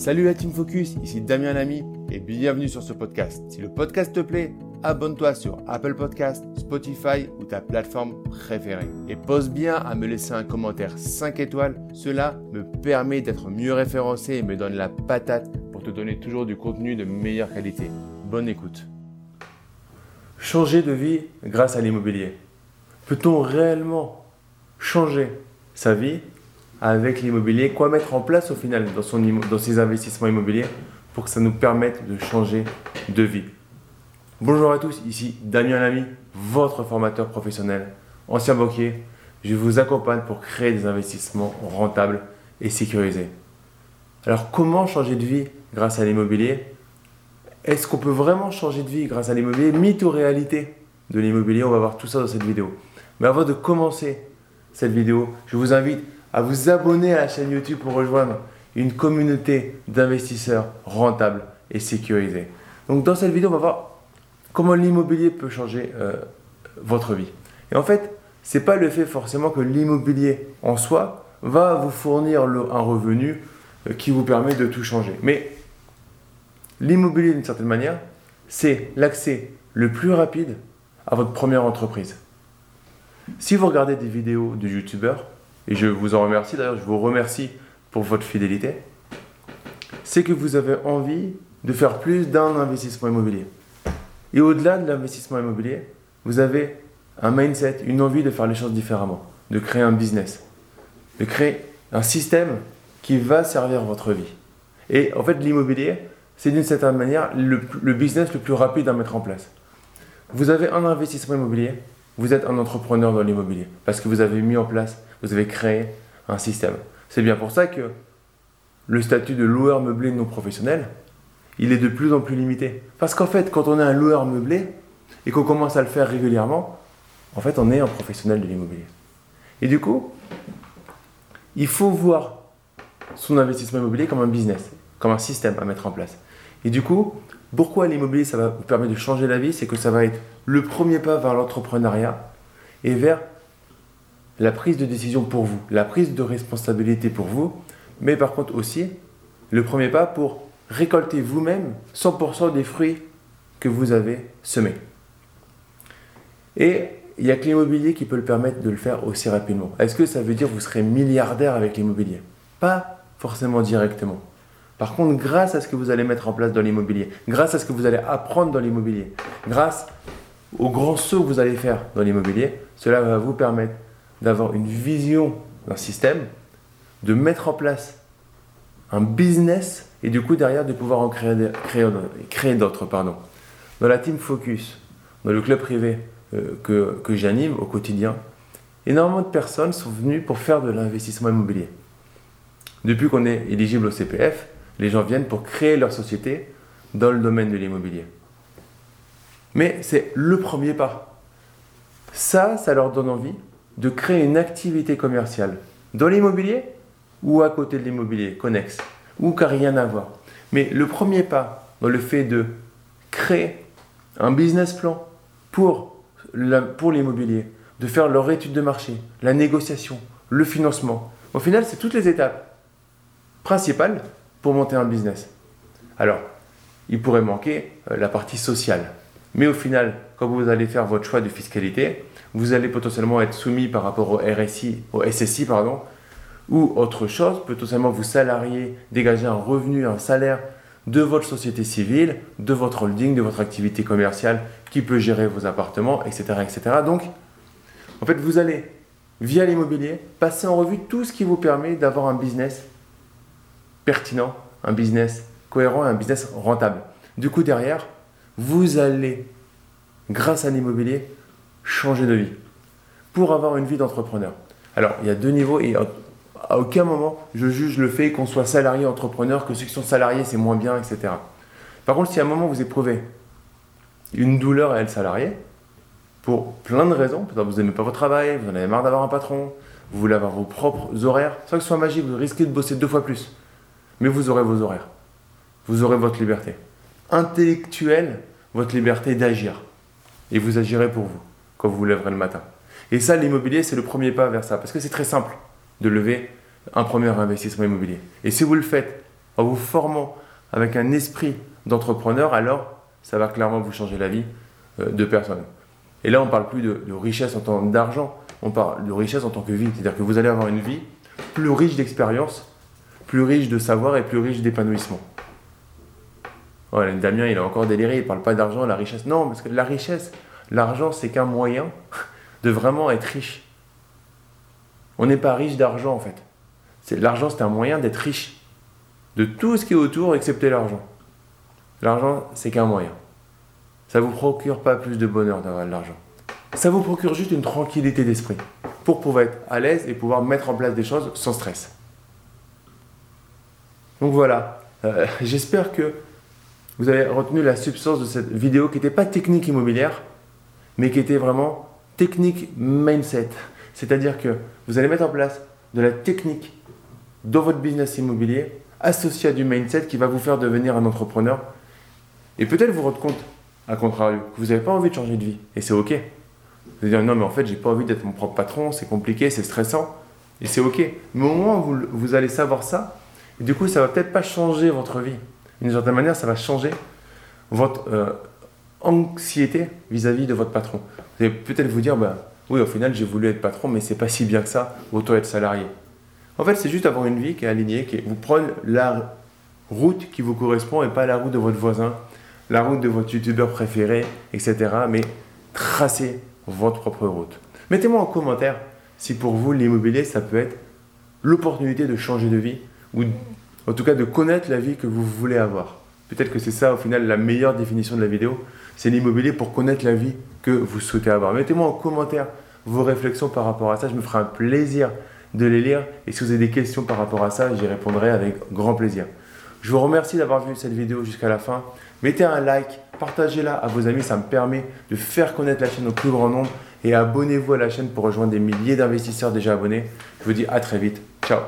Salut la Team Focus, ici Damien Lamy et bienvenue sur ce podcast. Si le podcast te plaît, abonne-toi sur Apple Podcast, Spotify ou ta plateforme préférée. Et pose bien à me laisser un commentaire 5 étoiles, cela me permet d'être mieux référencé et me donne la patate pour te donner toujours du contenu de meilleure qualité. Bonne écoute. Changer de vie grâce à l'immobilier. Peut-on réellement changer sa vie avec l'immobilier, quoi mettre en place au final dans, son, dans ses investissements immobiliers pour que ça nous permette de changer de vie. Bonjour à tous, ici Damien Lamy, votre formateur professionnel, ancien banquier. Je vous accompagne pour créer des investissements rentables et sécurisés. Alors comment changer de vie grâce à l'immobilier? Est-ce qu'on peut vraiment changer de vie grâce à l'immobilier? Mythe ou réalité de l'immobilier? On va voir tout ça dans cette vidéo. Mais avant de commencer cette vidéo, je vous invite à vous abonner à la chaîne YouTube pour rejoindre une communauté d'investisseurs rentables et sécurisés. Donc dans cette vidéo, on va voir comment l'immobilier peut changer euh, votre vie. Et en fait, ce n'est pas le fait forcément que l'immobilier en soi va vous fournir un revenu euh, qui vous permet de tout changer. Mais l'immobilier, d'une certaine manière, c'est l'accès le plus rapide à votre première entreprise. Si vous regardez des vidéos de youtubeurs, et je vous en remercie d'ailleurs, je vous remercie pour votre fidélité, c'est que vous avez envie de faire plus d'un investissement immobilier. Et au-delà de l'investissement immobilier, vous avez un mindset, une envie de faire les choses différemment, de créer un business, de créer un système qui va servir votre vie. Et en fait, l'immobilier, c'est d'une certaine manière le, business le plus rapide à mettre en place. Vous avez un investissement immobilier, vous êtes un entrepreneur dans l'immobilier, parce que vous avez mis en place vous avez créé un système. C'est bien pour ça que le statut de loueur meublé non professionnel, il est de plus en plus limité. Parce qu'en fait, quand on est un loueur meublé et qu'on commence à le faire régulièrement, en fait, on est un professionnel de l'immobilier. Et du coup, il faut voir son investissement immobilier comme un business, comme un système à mettre en place. Et du coup, pourquoi l'immobilier, ça va vous permettre de changer la vie C'est que ça va être le premier pas vers l'entrepreneuriat et vers la prise de décision pour vous, la prise de responsabilité pour vous, mais par contre aussi le premier pas pour récolter vous-même 100% des fruits que vous avez semés. Et il n'y a que l'immobilier qui peut le permettre de le faire aussi rapidement. Est-ce que ça veut dire que vous serez milliardaire avec l'immobilier? Pas forcément directement. Par contre, grâce à ce que vous allez mettre en place dans l'immobilier, grâce à ce que vous allez apprendre dans l'immobilier, grâce aux grands sauts que vous allez faire dans l'immobilier, cela va vous permettre d'avoir une vision d'un système, de mettre en place un business et du coup derrière de pouvoir en créer, créer, créer d'autres. Pardon. Dans la Team Focus, dans le club privé euh, que, que j'anime au quotidien, énormément de personnes sont venues pour faire de l'investissement immobilier. Depuis qu'on est éligible au CPF, les gens viennent pour créer leur société dans le domaine de l'immobilier. Mais c'est le premier pas. Ça, ça leur donne envie de créer une activité commerciale dans l'immobilier ou à côté de l'immobilier, connexe, ou qui n'a rien à voir. Mais le premier pas dans le fait de créer un business plan pour, pour l'immobilier, de faire leur étude de marché, la négociation, le financement, au final, c'est toutes les étapes principales pour monter un business. Alors, il pourrait manquer euh, la partie sociale. Mais au final, quand vous allez faire votre choix de fiscalité, vous allez potentiellement être soumis par rapport au RSI, au SSI, pardon, ou autre chose, potentiellement vous salarier, dégager un revenu, un salaire de votre société civile, de votre holding, de votre activité commerciale qui peut gérer vos appartements, etc. etc. Donc, en fait, vous allez, via l'immobilier, passer en revue tout ce qui vous permet d'avoir un business pertinent, un business cohérent et un business rentable. Du coup, derrière, vous allez, grâce à l'immobilier, changer de vie pour avoir une vie d'entrepreneur. Alors, il y a deux niveaux et à aucun moment je juge le fait qu'on soit salarié entrepreneur, que ceux qui sont salariés c'est moins bien, etc. Par contre, si à un moment vous éprouvez une douleur à être salarié, pour plein de raisons, peut-être vous n'aimez pas votre travail, vous en avez marre d'avoir un patron, vous voulez avoir vos propres horaires, sans que ce soit magique, vous risquez de bosser deux fois plus. Mais vous aurez vos horaires. Vous aurez votre liberté. Intellectuelle, votre liberté d'agir. Et vous agirez pour vous quand vous vous lèverez le matin. Et ça, l'immobilier, c'est le premier pas vers ça, parce que c'est très simple de lever un premier investissement immobilier. Et si vous le faites en vous formant avec un esprit d'entrepreneur, alors ça va clairement vous changer la vie euh, de personne. Et là, on ne parle plus de, richesse en tant d'argent, on parle de richesse en tant que vie. C'est-à-dire que vous allez avoir une vie plus riche d'expérience, plus riche de savoir et plus riche d'épanouissement. Voilà, Damien, il a encore déliré, il ne parle pas d'argent, la richesse. Non, parce que la richesse, l'argent, c'est qu'un moyen de vraiment être riche. On n'est pas riche d'argent, en fait. L'argent, c'est un moyen d'être riche de tout ce qui est autour, excepté l'argent. L'argent, c'est qu'un moyen. Ça ne vous procure pas plus de bonheur d'avoir de l'argent. Ça vous procure juste une tranquillité d'esprit pour pouvoir être à l'aise et pouvoir mettre en place des choses sans stress. Donc voilà, euh, j'espère que vous avez retenu la substance de cette vidéo qui n'était pas technique immobilière, mais qui était vraiment technique mindset. C'est-à-dire que vous allez mettre en place de la technique dans votre business immobilier associé à du mindset qui va vous faire devenir un entrepreneur et peut-être vous rendre compte, à contrario, que vous n'avez pas envie de changer de vie. Et c'est OK. Vous allez dire non, mais en fait, j'ai pas envie d'être mon propre patron, c'est compliqué, c'est stressant. Et c'est OK. Mais au moins, vous, vous allez savoir ça. Et du coup, ça va peut-être pas changer votre vie. D'une certaine manière, ça va changer votre euh, anxiété vis-à-vis de votre patron. Vous allez peut-être vous dire, bah, oui, au final, j'ai voulu être patron, mais c'est pas si bien que ça, autant être salarié. En fait, c'est juste avoir une vie qui est alignée, qui vous prenez la route qui vous correspond et pas la route de votre voisin, la route de votre youtubeur préféré, etc. Mais tracez votre propre route. Mettez-moi en commentaire si pour vous l'immobilier, ça peut être l'opportunité de changer de vie ou en tout cas de connaître la vie que vous voulez avoir. Peut-être que c'est ça au final la meilleure définition de la vidéo, c'est l'immobilier pour connaître la vie que vous souhaitez avoir. Mettez-moi en commentaire vos réflexions par rapport à ça, je me ferai un plaisir de les lire et si vous avez des questions par rapport à ça, j'y répondrai avec grand plaisir. Je vous remercie d'avoir vu cette vidéo jusqu'à la fin. Mettez un like, partagez-la à vos amis, ça me permet de faire connaître la chaîne au plus grand nombre et abonnez-vous à la chaîne pour rejoindre des milliers d'investisseurs déjà abonnés. Je vous dis à très vite. Ciao